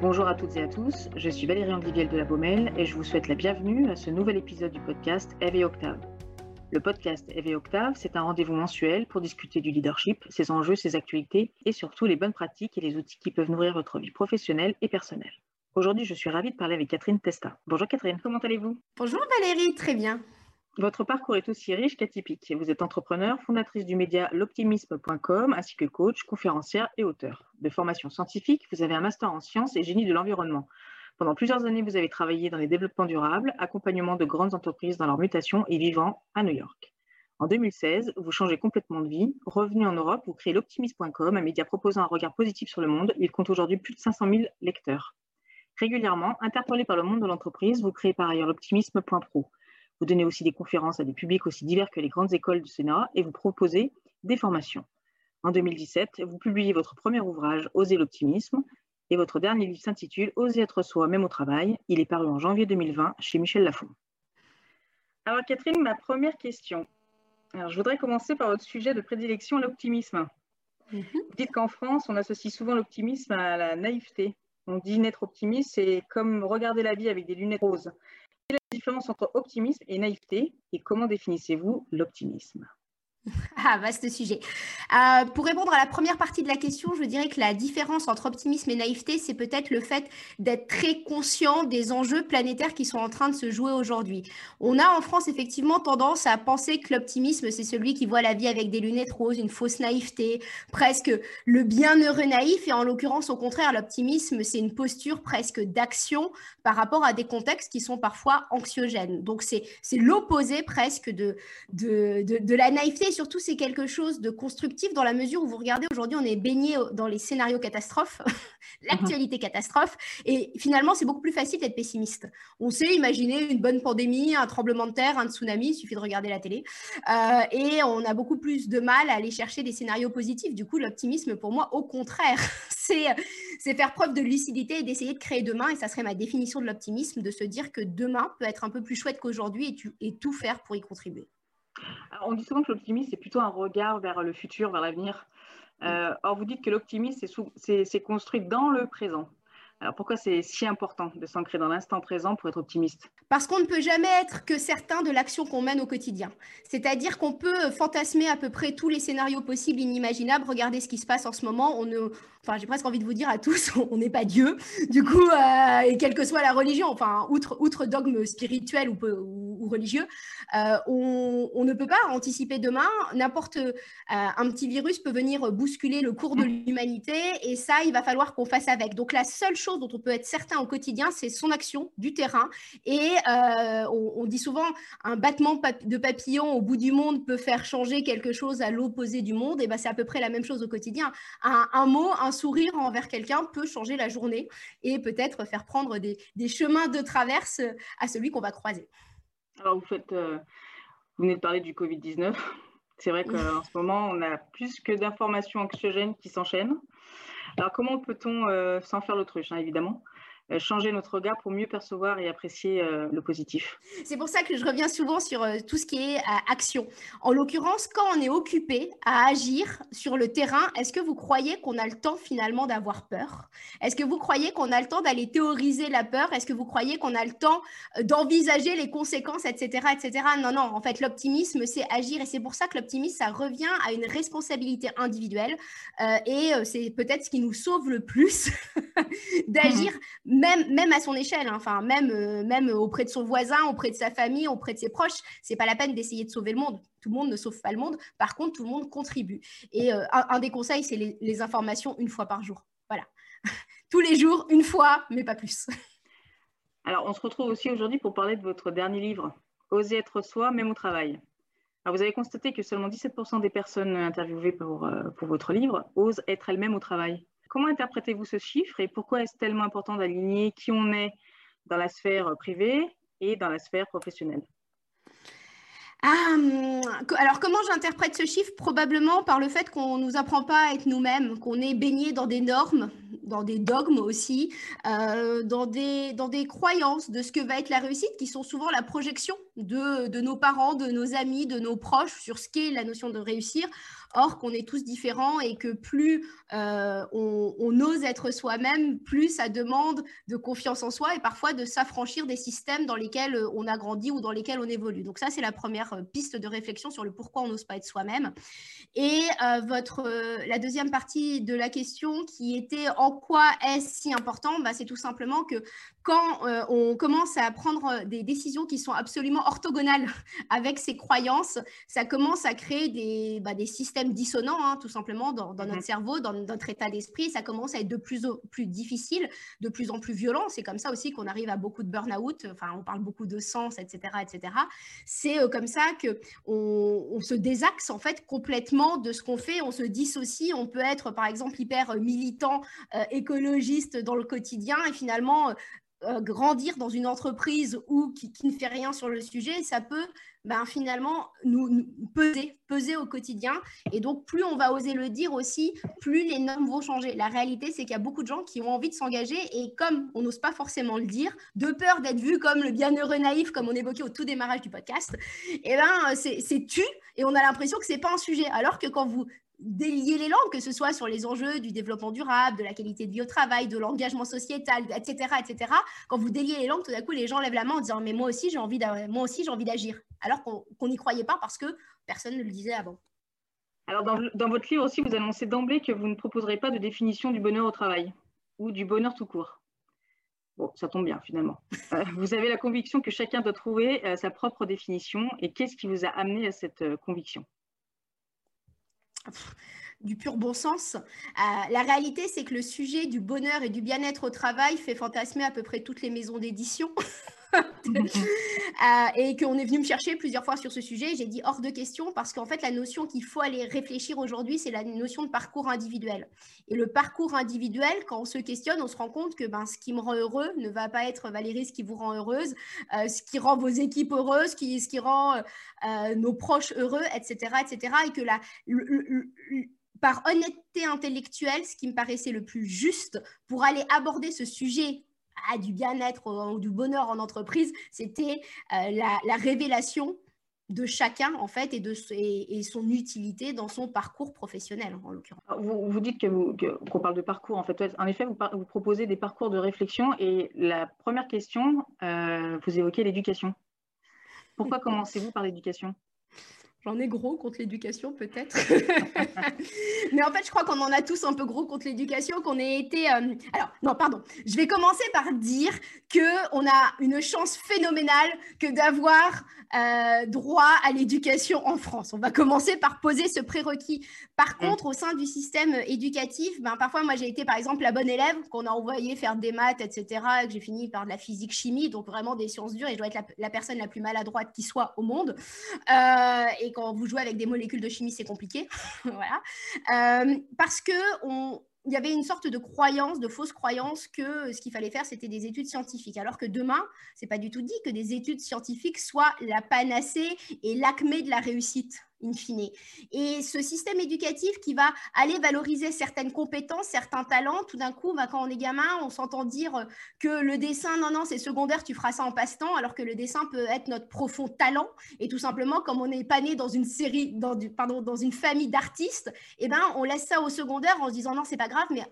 Bonjour à toutes et à tous, je suis Valérie Andiviel de la Baumelle et je vous souhaite la bienvenue à ce nouvel épisode du podcast Eve et Octave. Le podcast Eve et Octave, c'est un rendez-vous mensuel pour discuter du leadership, ses enjeux, ses actualités et surtout les bonnes pratiques et les outils qui peuvent nourrir votre vie professionnelle et personnelle. Aujourd'hui, je suis ravie de parler avec Catherine Testa. Bonjour Catherine, comment allez-vous? Bonjour Valérie, très bien. Votre parcours est aussi riche qu'atypique. Vous êtes entrepreneur, fondatrice du média l'optimisme.com, ainsi que coach, conférencière et auteur. De formation scientifique, vous avez un master en sciences et génie de l'environnement. Pendant plusieurs années, vous avez travaillé dans les développements durables, accompagnement de grandes entreprises dans leur mutation et vivant à New York. En 2016, vous changez complètement de vie. Revenu en Europe, vous créez l'optimisme.com, un média proposant un regard positif sur le monde. Il compte aujourd'hui plus de 500 000 lecteurs. Régulièrement, interpellé par le monde de l'entreprise, vous créez par ailleurs l'optimisme.pro vous donnez aussi des conférences à des publics aussi divers que les grandes écoles du Sénat et vous proposez des formations. En 2017, vous publiez votre premier ouvrage, Oser l'optimisme, et votre dernier livre s'intitule Oser être soi, même au travail. Il est paru en janvier 2020 chez Michel Lafon. Alors Catherine, ma première question. Alors, je voudrais commencer par votre sujet de prédilection, l'optimisme. Mhm. Vous dites qu'en France, on associe souvent l'optimisme à la naïveté. On dit n'être optimiste, c'est comme regarder la vie avec des lunettes roses différence entre optimisme et naïveté et comment définissez-vous l'optimisme? Ah, vaste sujet. Euh, pour répondre à la première partie de la question, je dirais que la différence entre optimisme et naïveté, c'est peut-être le fait d'être très conscient des enjeux planétaires qui sont en train de se jouer aujourd'hui. On a en France effectivement tendance à penser que l'optimisme, c'est celui qui voit la vie avec des lunettes roses, une fausse naïveté, presque le bienheureux naïf. Et en l'occurrence, au contraire, l'optimisme, c'est une posture presque d'action par rapport à des contextes qui sont parfois anxiogènes. Donc, c'est l'opposé presque de, de, de, de la naïveté surtout, c'est quelque chose de constructif dans la mesure où vous regardez aujourd'hui, on est baigné dans les scénarios catastrophes, l'actualité catastrophe, et finalement, c'est beaucoup plus facile d'être pessimiste. On sait imaginer une bonne pandémie, un tremblement de terre, un tsunami, il suffit de regarder la télé, euh, et on a beaucoup plus de mal à aller chercher des scénarios positifs. Du coup, l'optimisme, pour moi, au contraire, c'est faire preuve de lucidité et d'essayer de créer demain, et ça serait ma définition de l'optimisme, de se dire que demain peut être un peu plus chouette qu'aujourd'hui et, et tout faire pour y contribuer on dit souvent que l'optimisme, c'est plutôt un regard vers le futur, vers l'avenir. Euh, or, vous dites que l'optimisme, c'est construit dans le présent. Alors pourquoi c'est si important de s'ancrer dans l'instant présent pour être optimiste? Parce qu'on ne peut jamais être que certain de l'action qu'on mène au quotidien. C'est-à-dire qu'on peut fantasmer à peu près tous les scénarios possibles, inimaginables, regarder ce qui se passe en ce moment. On ne, enfin j'ai presque envie de vous dire à tous, on n'est pas Dieu, du coup, euh, et quelle que soit la religion, enfin, outre, dogme spirituel ou, religieux, euh, on, ne peut pas anticiper demain. N'importe euh, un petit virus peut venir bousculer le cours de l'humanité, et ça, il va falloir qu'on fasse avec. Donc la seule chose dont on peut être certain au quotidien, c'est son action du terrain. Et on, dit souvent, un battement de papillon au bout du monde peut faire changer quelque chose à l'opposé du monde. Et ben c'est à peu près la même chose au quotidien. Un, un mot, un un sourire envers quelqu'un peut changer la journée et peut-être faire prendre des, chemins de traverse à celui qu'on va croiser. Alors, euh, vous venez de parler du Covid-19. C'est vrai qu'en ce moment, on a plus que d'informations anxiogènes qui s'enchaînent. Alors, comment peut-on, euh, sans faire l'autruche, hein, évidemment, changer notre regard pour mieux percevoir et apprécier euh, le positif. C'est pour ça que je reviens souvent sur euh, tout ce qui est action. En l'occurrence, quand on est occupé à agir sur le terrain, est-ce que vous croyez qu'on a le temps finalement d'avoir peur? Est-ce que vous croyez qu'on a le temps d'aller théoriser la peur? Est-ce que vous croyez qu'on a le temps d'envisager les conséquences, etc., etc. Non, non. En fait, l'optimisme, c'est agir, et c'est pour ça que l'optimisme, ça revient à une responsabilité individuelle, et c'est peut-être ce qui nous sauve le plus d'agir. Mmh même, à son échelle, hein, enfin, même, euh, même auprès de son voisin, auprès de sa famille, auprès de ses proches, c'est pas la peine d'essayer de sauver le monde. Tout le monde ne sauve pas le monde. Par contre, tout le monde contribue. Et euh, un, des conseils, c'est les, informations une fois par jour. Voilà. Tous les jours, une fois, mais pas plus. Alors, on se retrouve aussi aujourd'hui pour parler de votre dernier livre, Oser être soi, même au travail. Alors, vous avez constaté que seulement 17% des personnes interviewées euh, pour votre livre osent être elles-mêmes au travail. Comment interprétez-vous ce chiffre et pourquoi est-ce tellement important d'aligner qui on est dans la sphère privée et dans la sphère professionnelle? Hum, alors, comment j'interprète ce chiffre? Probablement par le fait qu'on ne nous apprend pas à être nous-mêmes, qu'on est baigné dans des normes, dans des dogmes aussi, euh, dans des croyances de ce que va être la réussite qui sont souvent la projection de, nos parents, de nos amis, de nos proches sur ce qu'est la notion de réussir. Or, qu'on est tous différents et que plus euh, on, ose être soi-même, plus ça demande de confiance en soi et parfois de s'affranchir des systèmes dans lesquels euh, on a grandi ou dans lesquels on évolue. Donc ça, c'est la première euh, piste de réflexion sur le pourquoi on n'ose pas être soi-même. Et votre, la deuxième partie de la question qui était en quoi est-ce si important? Bah, C'est tout simplement que quand on commence à prendre des décisions qui sont absolument orthogonales avec ses croyances, ça commence à créer des, bah, des systèmes dissonant, hein, tout simplement, dans, notre mhm. cerveau, dans notre état d'esprit. Ça commence à être de plus en plus difficile, de plus en plus violent. C'est comme ça aussi qu'on arrive à beaucoup de burn-out. Enfin, on parle beaucoup de sens, etc., etc. C'est euh, comme ça que on, se désaxe en fait complètement de ce qu'on fait. On se dissocie. On peut être, par exemple, hyper militant, euh, écologiste dans le quotidien et finalement euh, grandir dans une entreprise ou qui, ne fait rien sur le sujet, ça peut ben, finalement nous, peser, peser au quotidien. Et donc, plus on va oser le dire aussi, plus les normes vont changer. La réalité, c'est qu'il y a beaucoup de gens qui ont envie de s'engager et comme on n'ose pas forcément le dire, de peur d'être vu comme le bienheureux naïf, comme on évoquait au tout démarrage du podcast, eh ben, c'est tu et on a l'impression que c'est pas un sujet. Alors que quand vous délier les langues, que ce soit sur les enjeux du développement durable, de la qualité de vie au travail, de l'engagement sociétal, etc., etc. Quand vous déliez les langues, tout d'un coup, les gens lèvent la main en disant mais moi aussi j'ai envie d'agir, alors qu'on n'y croyait pas parce que personne ne le disait avant. Alors dans, dans, votre livre aussi, vous annoncez d'emblée que vous ne proposerez pas de définition du bonheur au travail ou du bonheur tout court. Bon, ça tombe bien finalement. Euh, vous avez la conviction que chacun doit trouver euh, sa propre définition et qu'est-ce qui vous a amené à cette euh, conviction? Du pur bon sens. Euh, la réalité, c'est que le sujet du bonheur et du bien-être au travail fait fantasmer à peu près toutes les maisons d'édition. Euh, et qu'on est venu me chercher plusieurs fois sur ce sujet. J'ai dit hors de question parce qu'en fait, la notion qu'il faut aller réfléchir aujourd'hui, c'est la notion de parcours individuel. Et le parcours individuel, quand on se questionne, on se rend compte que ben, ce qui me rend heureux ne va pas être Valérie, ce qui vous rend heureuse, euh, ce qui rend vos équipes heureuses, ce qui rend euh, nos proches heureux, etc. etc. et que la, par honnêteté intellectuelle, ce qui me paraissait le plus juste pour aller aborder ce sujet du bien-être ou du bonheur en entreprise, c'était euh, la, révélation de chacun en fait et de et, son utilité dans son parcours professionnel en l'occurrence. Vous, vous, dites que qu'on parle de parcours en fait. En effet, vous, vous, proposez des parcours de réflexion et la première question, euh, vous évoquez l'éducation. Pourquoi commencez-vous par l'éducation? J'en ai gros contre l'éducation, peut-être. Mais en fait, je crois qu'on en a tous un peu gros contre l'éducation, qu'on ait été... Euh, alors, non, pardon. Je vais commencer par dire qu'on a une chance phénoménale que d'avoir euh, droit à l'éducation en France. On va commencer par poser ce prérequis. Par mm. contre, au sein du système éducatif, ben, parfois, moi, j'ai été, par exemple, la bonne élève qu'on a envoyé faire des maths, etc., et que j'ai fini par de la physique-chimie, donc vraiment des sciences dures, et je dois être la, personne la plus maladroite qui soit au monde. Euh, et quand vous jouez avec des molécules de chimie, c'est compliqué. voilà. Euh, parce que on, y avait une sorte de croyance, de fausse croyance que ce qu'il fallait faire, c'était des études scientifiques. Alors que demain, c'est pas du tout dit que des études scientifiques soient la panacée et l'acmé de la réussite in fine. Et ce système éducatif qui va aller valoriser certaines compétences, certains talents, tout d'un coup, bah, quand on est gamin, on s'entend dire que le dessin, non, non, c'est secondaire, tu feras ça en passe-temps, alors que le dessin peut être notre profond talent. Et tout simplement, comme on n'est pas né dans une série, dans pardon, dans une famille d'artistes, eh ben, on laisse ça au secondaire en se disant non, c'est pas grave, mais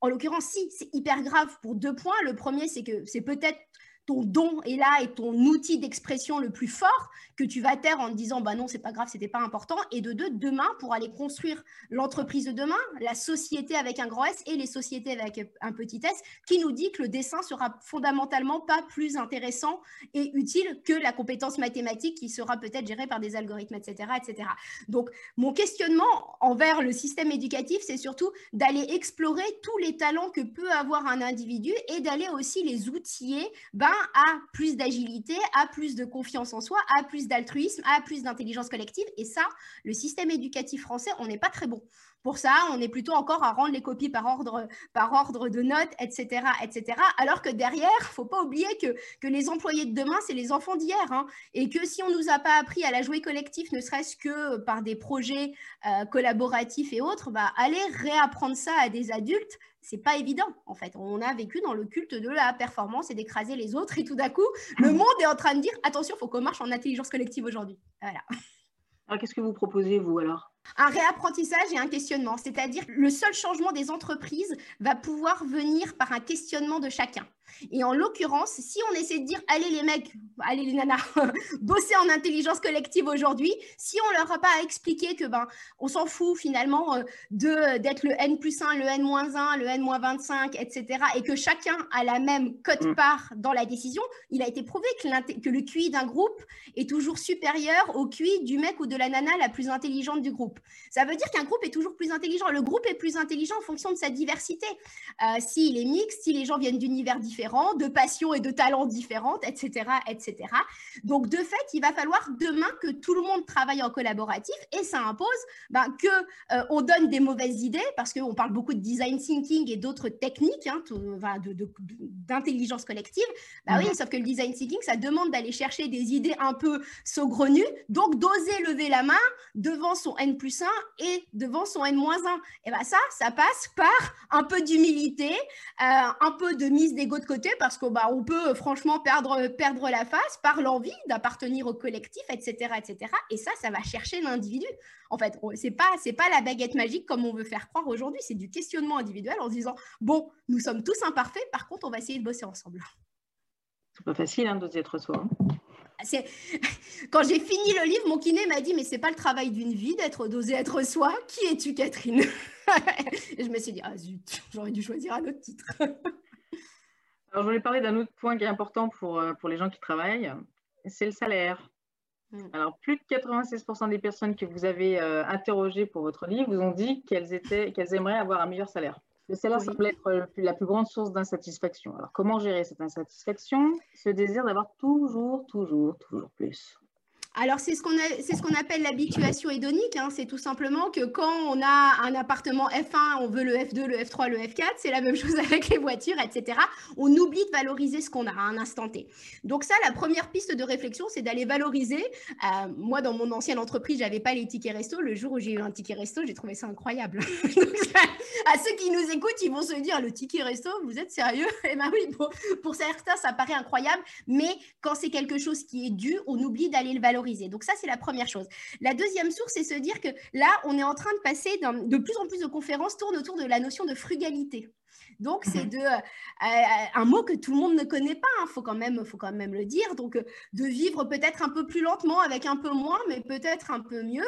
en l'occurrence, si, c'est hyper grave pour deux points. Le premier, c'est que c'est peut-être ton don est là et ton outil d'expression le plus fort que tu vas taire en te disant bah non c'est pas grave c'était pas important. Et de deux demain pour aller construire l'entreprise de demain la société avec un grand S et les sociétés avec un petit S qui nous dit que le dessin sera fondamentalement pas plus intéressant et utile que la compétence mathématique qui sera peut-être gérée par des algorithmes etc etc donc mon questionnement envers le système éducatif c'est surtout d'aller explorer tous les talents que peut avoir un individu et d'aller aussi les outiller ben, à plus d'agilité, à plus de confiance en soi, à plus d'altruisme, à plus d'intelligence collective. Et ça, le système éducatif français, on n'est pas très bon. Pour ça, on est plutôt encore à rendre les copies par ordre, par ordre de notes, etc., etc. Alors que derrière, faut pas oublier que, que les employés de demain, c'est les enfants d'hier. Hein. et que si on nous a pas appris à la jouer collectif, ne serait-ce que par des projets euh, collaboratifs et autres, bah, aller réapprendre ça à des adultes, c'est pas évident en fait. On a vécu dans le culte de la performance et d'écraser les autres et tout d'un coup, le monde est en train de dire attention, il faut qu'on marche en intelligence collective aujourd'hui. Voilà. Alors qu'est-ce que vous proposez vous alors? Un réapprentissage et un questionnement, c'est-à-dire le seul changement des entreprises va pouvoir venir par un questionnement de chacun. Et en l'occurrence, si on essaie de dire, allez les mecs, allez les nanas, bosser en intelligence collective aujourd'hui, si on leur a pas expliqué que ben, on s'en fout finalement euh, de d'être le N plus 1, le N moins 1, le N moins 25, etc., et que chacun a la même cote-part mm. dans la décision, il a été prouvé que, que le QI d'un groupe est toujours supérieur au QI du mec ou de la nana la plus intelligente du groupe. Ça veut dire qu'un groupe est toujours plus intelligent. Le groupe est plus intelligent en fonction de sa diversité. Euh, s'il est mixte, si les gens viennent d'univers différents, de passions et de talents différentes, etc., etc. Donc, de fait, il va falloir demain que tout le monde travaille en collaboratif et ça impose ben, que euh, on donne des mauvaises idées parce qu'on parle beaucoup de design thinking et d'autres techniques hein, d'intelligence collective. Bah oui, sauf que le design thinking, ça demande d'aller chercher des idées un peu saugrenues, donc d'oser lever la main devant son N plus 1 et devant son N moins 1. Et bien ça, ça passe par un peu d'humilité, euh, un peu de mise d'ego de côté parce qu'on bah, peut franchement perdre, perdre la face par l'envie d'appartenir au collectif, etc., etc. Et ça, ça va chercher l'individu. En fait, c'est pas pas la baguette magique comme on veut faire croire aujourd'hui. C'est du questionnement individuel en se disant bon, nous sommes tous imparfaits. Par contre, on va essayer de bosser ensemble. C'est pas facile hein, d'oser être soi. C'est... Quand j'ai fini le livre, mon kiné m'a dit Mais c'est pas le travail d'une vie d'être d'oser être soi. Qui es-tu, Catherine Et je me suis dit Ah zut, j'aurais dû choisir un autre titre. Alors, je voulais parler d'un autre point qui est important pour, euh, pour les gens qui travaillent, c'est le salaire. Mm. Alors, plus de 96% des personnes que vous avez euh, interrogées pour votre livre vous ont dit qu'elles, étaient, qu'elles aimeraient avoir un meilleur salaire. Le salaire semble être la plus grande source d'insatisfaction. Alors, comment gérer cette insatisfaction? Ce désir d'avoir toujours, toujours, toujours plus. Alors, c'est ce qu'on appelle l'habituation hédonique. Hein. C'est tout simplement que quand on a un appartement F1, on veut le F2, le F3, le F4. C'est la même chose avec les voitures, etc. On oublie de valoriser ce qu'on a à un instant T. Donc ça, la première piste de réflexion, c'est d'aller valoriser. Euh, moi, dans mon ancienne entreprise, j'avais pas les tickets resto. Le jour où j'ai eu un ticket resto, j'ai trouvé ça incroyable. à ceux qui nous écoutent, ils vont se dire, le ticket resto, vous êtes sérieux? Eh bien oui, pour, pour certains, ça paraît incroyable. Mais quand c'est quelque chose qui est dû, on oublie d'aller le valoriser donc ça, c'est la première chose. La deuxième source, c'est se dire que là, on est en train de passer de plus en plus de conférences tournent autour de la notion de frugalité. Donc, c'est de euh, euh, un mot que tout le monde ne connaît pas, il hein, faut, quand même, faut quand même le dire. Donc, euh, de vivre peut-être un peu plus lentement, avec un peu moins, mais peut-être un peu mieux.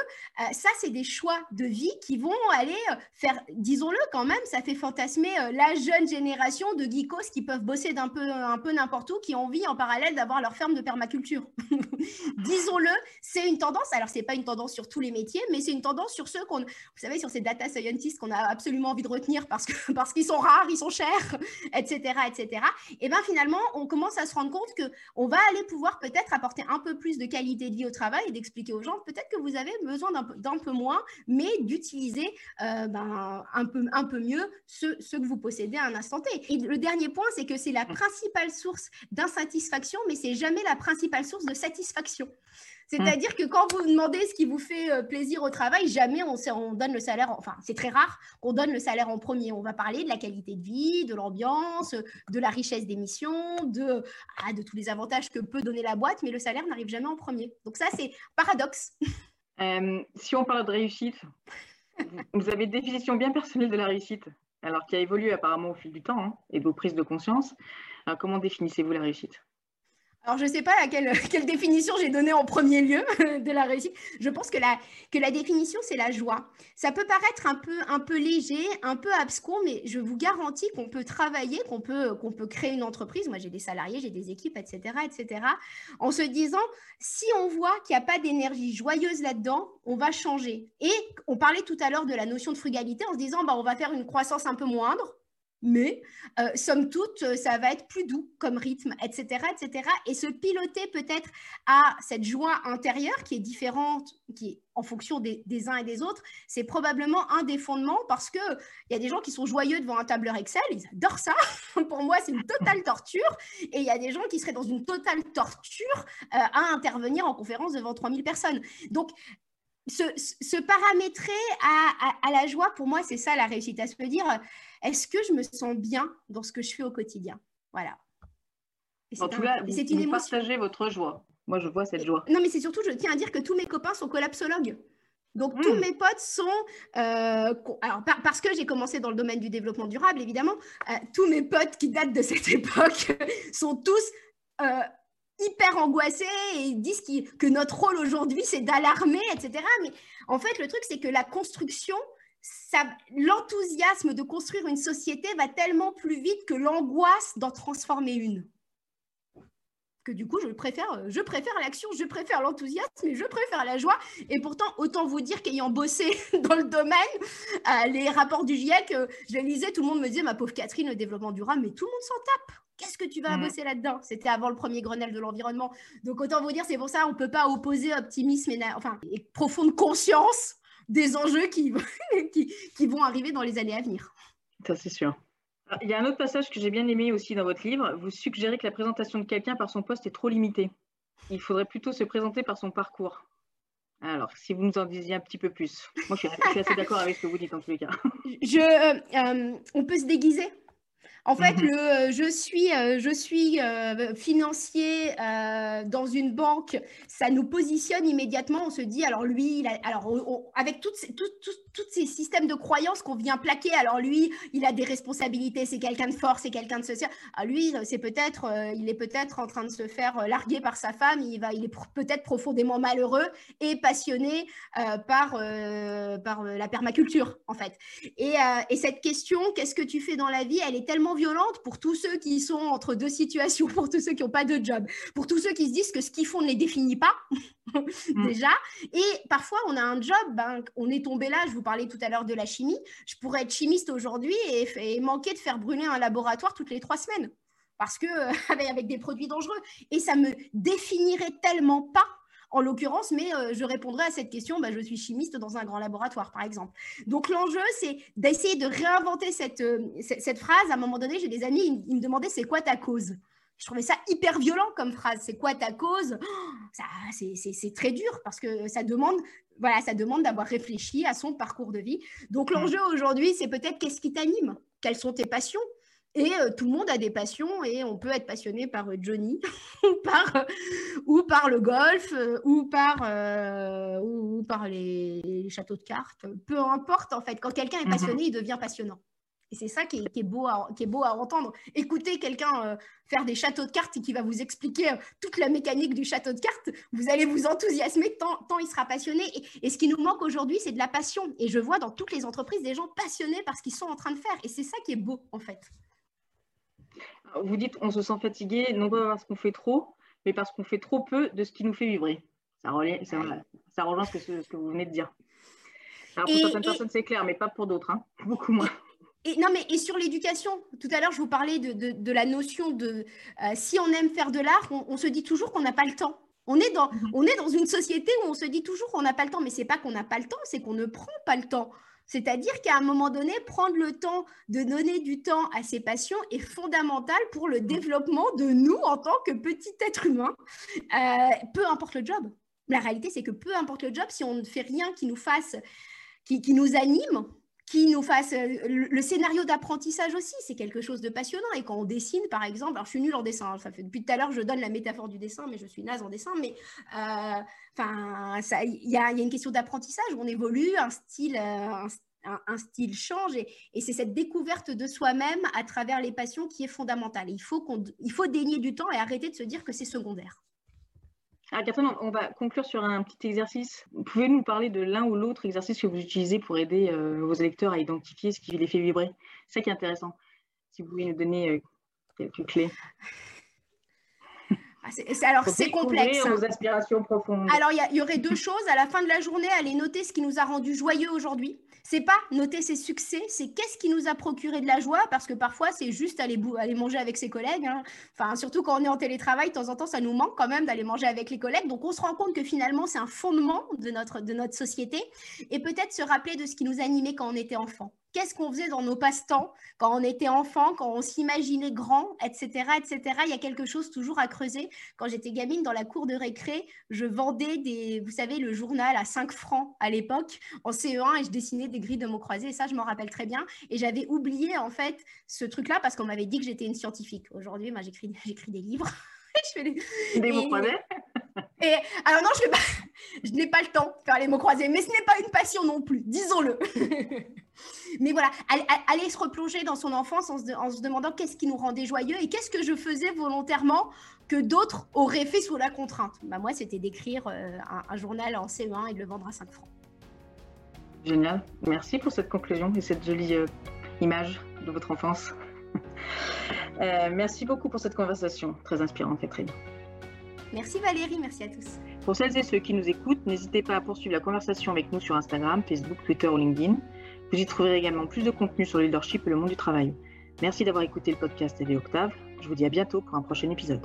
ça, c'est des choix de vie qui vont aller faire, disons-le quand même, ça fait fantasmer la jeune génération de geekos qui peuvent bosser d'un peu, un peu n'importe où, qui ont envie en parallèle d'avoir leur ferme de permaculture. disons-le, c'est une tendance. Alors, c'est pas une tendance sur tous les métiers, mais c'est une tendance sur ceux qu'on, vous savez, sur ces data scientists qu'on a absolument envie de retenir parce que parce qu'ils sont rares, ils sont chers, etc., etc. Et bien finalement, on commence à se rendre compte que on va aller pouvoir peut-être apporter un peu plus de qualité de vie au travail et d'expliquer aux gens peut-être que vous avez besoin d'un peu, moins, mais d'utiliser euh, ben, un, peu, un peu mieux ce, ce, que vous possédez à un instant T. Et le dernier point, c'est que c'est la principale source d'insatisfaction, mais c'est jamais la principale source de satisfaction. C'est-à-dire mmh. que quand vous demandez ce qui vous fait euh, plaisir au travail, jamais on, on donne le salaire, enfin c'est très rare qu'on donne le salaire en premier. On va parler de la qualité de vie, de l'ambiance, de la richesse des missions, de, ah, de tous les avantages que peut donner la boîte, mais le salaire n'arrive jamais en premier. Donc ça, c'est paradoxe. Euh, si on parle de réussite, vous avez une définition bien personnelle de la réussite, alors qui a évolué apparemment au fil du temps hein, et de vos prises de conscience. Alors, comment définissez-vous la réussite? Alors, je ne sais pas à quelle, définition j'ai donné en premier lieu de la réussite. Je pense que la, que la définition, c'est la joie. Ça peut paraître un peu, un peu léger, un peu abscon, mais je vous garantis qu'on peut travailler, qu'on peut, qu'on peut créer une entreprise. Moi, j'ai des salariés, j'ai des équipes, etc., etc. En se disant, si on voit qu'il n'y a pas d'énergie joyeuse là-dedans, on va changer. Et on parlait tout à l'heure de la notion de frugalité en se disant, bah, on va faire une croissance un peu moindre mais euh, somme toute, euh, ça va être plus doux comme rythme, etc., etc. Et se piloter peut-être à cette joie intérieure qui est différente, qui est en fonction des, uns et des autres, c'est probablement un des fondements parce qu'il y a des gens qui sont joyeux devant un tableur Excel, ils adorent ça. Pour moi, c'est une totale torture. Et il y a des gens qui seraient dans une totale torture euh, à intervenir en conférence devant 3000 personnes. Donc, se, paramétrer à, la joie, pour moi, c'est ça la réussite, à se dire, est-ce que je me sens bien dans ce que je fais au quotidien? Voilà. En tout cas, vous, une partagez votre joie. Moi, je vois cette joie. Non, mais c'est surtout, je tiens à dire que tous mes copains sont collapsologues. Donc, tous hmm. mes potes sont, euh, alors parce que j'ai commencé dans le domaine du développement durable, évidemment, euh, tous mes potes qui datent de cette époque sont tous euh, hyper angoissés et disent que notre rôle aujourd'hui, c'est d'alarmer, etc. Mais en fait, le truc, c'est que la construction, l'enthousiasme de construire une société va tellement plus vite que l'angoisse d'en transformer une que du coup, je préfère, je préfère l'action, je préfère l'enthousiasme et je préfère la joie. Et pourtant, autant vous dire qu'ayant bossé dans le domaine, euh, les rapports du GIEC, euh, je les lisais, tout le monde me disait, ma pauvre Catherine, le développement durable, mais tout le monde s'en tape. Qu'est-ce que tu vas mm. bosser là-dedans? C'était avant le premier Grenelle de l'environnement. Donc, autant vous dire, c'est pour ça, on ne peut pas opposer optimisme et, enfin, et profonde conscience des enjeux qui, qui, qui vont arriver dans les années à venir. Ça, c'est sûr. Ah, il y a un autre passage que j'ai bien aimé aussi dans votre livre. Vous suggérez que la présentation de quelqu'un par son poste est trop limitée. Il faudrait plutôt se présenter par son parcours. Alors, si vous nous en disiez un petit peu plus. Moi, je suis, assez d'accord avec ce que vous dites en tous les cas. Je, euh, euh, on peut se déguiser? En fait, mhm. le, je suis, je suis euh, financier dans une banque, ça nous positionne immédiatement. On se dit, alors lui, il a, alors avec toutes ces, systèmes de croyances qu'on vient plaquer, alors lui, il a des responsabilités, c'est quelqu'un de fort, c'est quelqu'un de social. Ah, lui, c'est peut-être, il est peut-être en train de se faire larguer par sa femme. Il va, il est peut-être profondément malheureux et passionné par, par la permaculture, en fait. Et, et cette question, qu'est-ce que tu fais dans la vie? Elle est tellement violente pour tous ceux qui sont entre deux situations, pour tous ceux qui n'ont pas de job, pour tous ceux qui se disent que ce qu'ils font ne les définit pas, mm. déjà. Et parfois, on a un job, ben, on est tombé là, je vous parlais tout à l'heure de la chimie, je pourrais être chimiste aujourd'hui et, manquer de faire brûler un laboratoire toutes les trois semaines parce que avec des produits dangereux. Et ça me définirait tellement pas en l'occurrence, mais euh, je répondrai à cette question, bah, je suis chimiste dans un grand laboratoire, par exemple. Donc l'enjeu, c'est d'essayer de réinventer cette, euh, cette, phrase. À un moment donné, j'ai des amis, ils, me demandaient, c'est quoi ta cause? Je trouvais ça hyper violent comme phrase. C'est quoi ta cause? Oh, C'est très dur parce que ça demande, voilà, ça demande d'avoir réfléchi à son parcours de vie. Donc mmh. l'enjeu aujourd'hui, c'est peut-être qu'est-ce qui t'anime? Quelles sont tes passions? Et euh, tout le monde a des passions et on peut être passionné par euh, Johnny ou, par, euh, ou par le golf ou par, ou, par les, châteaux de cartes. Peu importe en fait. Quand quelqu'un est mhm. passionné, il devient passionnant. Et c'est ça qui est, beau à, qui est beau à entendre. Écoutez quelqu'un faire des châteaux de cartes et qui va vous expliquer toute la mécanique du château de cartes, vous allez vous enthousiasmer tant, tant il sera passionné. Et, et ce qui nous manque aujourd'hui, c'est de la passion. Et je vois dans toutes les entreprises des gens passionnés par ce qu'ils sont en train de faire. Et c'est ça qui est beau en fait vous dites on se sent fatigué, non pas parce qu'on fait trop, mais parce qu'on fait trop peu de ce qui nous fait vibrer. Ça, ça, rejoint ce que, vous venez de dire. Alors pour certaines personnes, c'est clair, mais pas pour d'autres, hein. beaucoup moins. Et, non, mais et sur l'éducation, tout à l'heure, je vous parlais de, la notion de euh, si on aime faire de l'art, on, se dit toujours qu'on n'a pas le temps. On est, dans, mhm. on est dans une société où on se dit toujours qu'on n'a pas le temps, mais c'est pas qu'on n'a pas le temps, c'est qu'on ne prend pas le temps. C'est-à-dire qu'à un moment donné, prendre le temps de donner du temps à ses passions est fondamental pour le développement de nous en tant que petit être humain, euh, peu importe le job. La réalité, c'est que peu importe le job, si on ne fait rien qui nous fasse, qui, qui nous anime, qui nous fasse euh, le, scénario d'apprentissage aussi, c'est quelque chose de passionnant. Et quand on dessine, par exemple, alors je suis nulle en dessin, hein, depuis tout à l'heure je donne la métaphore du dessin, mais je suis naze en dessin. Mais euh, enfin, il y a, une question d'apprentissage on évolue, un style, euh, un, style change, et, et c'est cette découverte de soi-même à travers les passions qui est fondamentale. il faut qu'on, il faut dénier du temps et arrêter de se dire que c'est secondaire. Ah, Catherine, on va conclure sur un petit exercice. Pouvez nous parler de l'un ou l'autre exercice que vous utilisez pour aider euh, vos électeurs à identifier ce qui les fait vibrer? C'est ça qui est intéressant. Si vous pouvez nous donner euh, quelques clés. Ah, alors, c'est complexe. Hein. aspirations profondes. Alors, il y, aurait deux choses. À la fin de la journée, aller noter ce qui nous a rendu joyeux aujourd'hui. C'est pas noter ses succès, c'est qu'est-ce qui nous a procuré de la joie, parce que parfois, c'est juste aller, aller manger avec ses collègues. Hein. Enfin, surtout quand on est en télétravail, de temps en temps, ça nous manque quand même d'aller manger avec les collègues. Donc, on se rend compte que finalement, c'est un fondement de notre, de notre société. Et peut-être se rappeler de ce qui nous animait quand on était enfant qu'est-ce qu'on faisait dans nos passe-temps quand on était enfant, quand on s'imaginait grand, etc., etc. Il y a quelque chose toujours à creuser. Quand j'étais gamine dans la cour de récré, je vendais des, vous savez, le journal à 5 francs à l'époque en CE1 et je dessinais des grilles de mots croisés. Ça, je m'en rappelle très bien. Et j'avais oublié en fait ce truc-là parce qu'on m'avait dit que j'étais une scientifique. Aujourd'hui, moi, j'écris des livres. je fais des, des mots croisés? Alors non, je, n'ai pas le temps de faire les mots croisés, mais ce n'est pas une passion non plus, disons-le. mais voilà, aller se replonger dans son enfance en se, demandant qu'est-ce qui nous rendait joyeux et qu'est-ce que je faisais volontairement que d'autres auraient fait sous la contrainte. Bah, moi, c'était d'écrire euh, un, journal en CE1 et de le vendre à 5 francs. Génial. Merci pour cette conclusion et cette jolie euh, image de votre enfance. Euh, merci beaucoup pour cette conversation très inspirante bien. Merci Valérie, merci à tous. Pour celles et ceux qui nous écoutent, n'hésitez pas à poursuivre la conversation avec nous sur Instagram, Facebook, Twitter ou LinkedIn. Vous y trouverez également plus de contenu sur le leadership et le monde du travail. Merci d'avoir écouté le podcast TV Octave. Je vous dis à bientôt pour un prochain épisode.